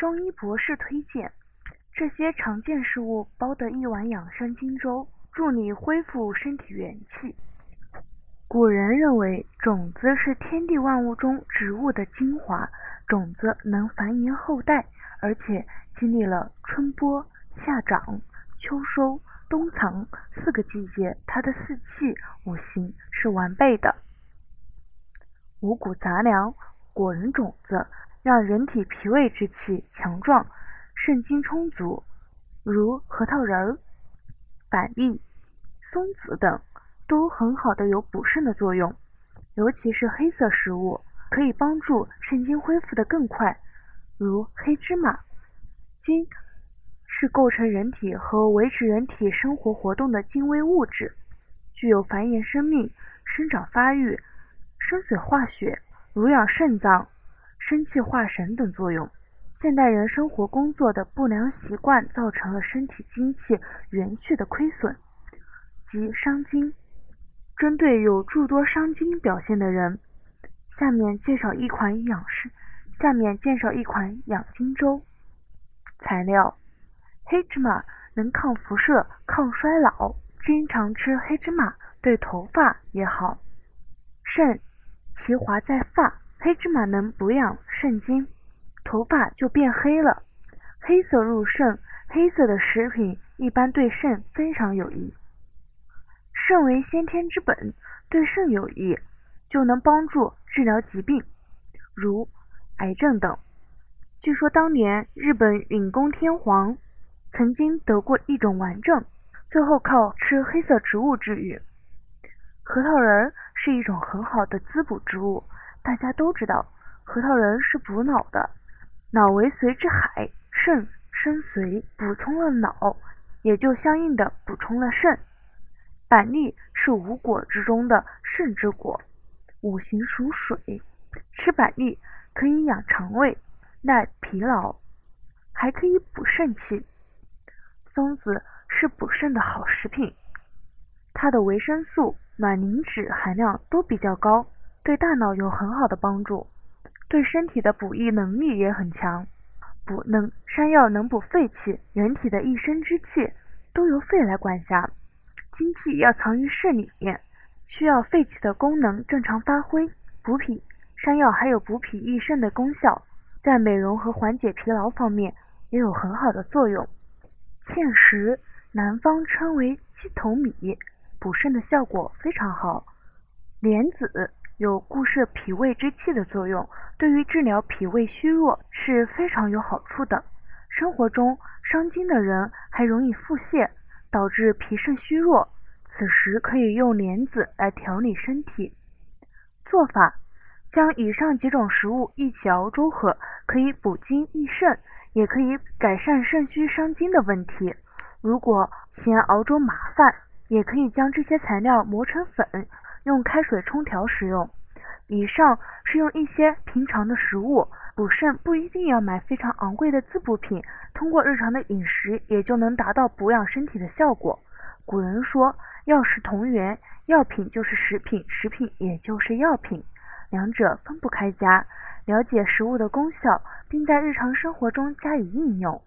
中医博士推荐，这些常见食物包得一碗养生金粥，助你恢复身体元气。古人认为，种子是天地万物中植物的精华，种子能繁衍后代，而且经历了春播、夏长、秋收、冬藏四个季节，它的四气五行是完备的。五谷杂粮、果仁种子，让人体脾胃之气强壮，肾精充足，如核桃仁、板栗、松子等。都很好的有补肾的作用，尤其是黑色食物可以帮助肾精恢复的更快，如黑芝麻。精是构成人体和维持人体生活活动的精微物质，具有繁衍生命、生长发育、生水化血、濡养肾脏、生气化神等作用。现代人生活工作的不良习惯造成了身体精气元气的亏损，即伤精。针对有诸多伤精表现的人，下面介绍一款养生。下面介绍一款养精粥。材料：黑芝麻能抗辐射、抗衰老，经常吃黑芝麻对头发也好。肾，其华在发，黑芝麻能补养肾精，头发就变黑了。黑色入肾，黑色的食品一般对肾非常有益。肾为先天之本，对肾有益，就能帮助治疗疾病，如癌症等。据说当年日本允宫天皇曾经得过一种顽症，最后靠吃黑色植物治愈。核桃仁是一种很好的滋补植物，大家都知道，核桃仁是补脑的。脑为髓之海，肾生髓，补充了脑，也就相应的补充了肾。板栗是五果之中的肾之果，五行属水，吃板栗可以养肠胃、耐疲劳，还可以补肾气。松子是补肾的好食品，它的维生素、卵磷脂含量都比较高，对大脑有很好的帮助，对身体的补益能力也很强。补能山药能补肺气，人体的一身之气都由肺来管辖。精气要藏于肾里面，需要肺气的功能正常发挥。补脾，山药还有补脾益肾的功效，在美容和缓解疲劳方面也有很好的作用。芡实，南方称为鸡头米，补肾的效果非常好。莲子有固摄脾胃之气的作用，对于治疗脾胃虚弱是非常有好处的。生活中伤筋的人还容易腹泻。导致脾肾虚弱，此时可以用莲子来调理身体。做法：将以上几种食物一起熬粥喝，可以补精益肾，也可以改善肾虚伤筋的问题。如果嫌熬粥麻烦，也可以将这些材料磨成粉，用开水冲调食用。以上是用一些平常的食物。补肾不一定要买非常昂贵的滋补品，通过日常的饮食也就能达到补养身体的效果。古人说药食同源，药品就是食品，食品也就是药品，两者分不开家。了解食物的功效，并在日常生活中加以应用，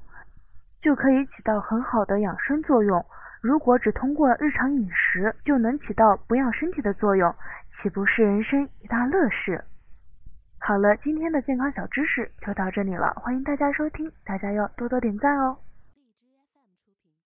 就可以起到很好的养生作用。如果只通过日常饮食就能起到补养身体的作用，岂不是人生一大乐事？好了，今天的健康小知识就到这里了，欢迎大家收听，大家要多多点赞哦。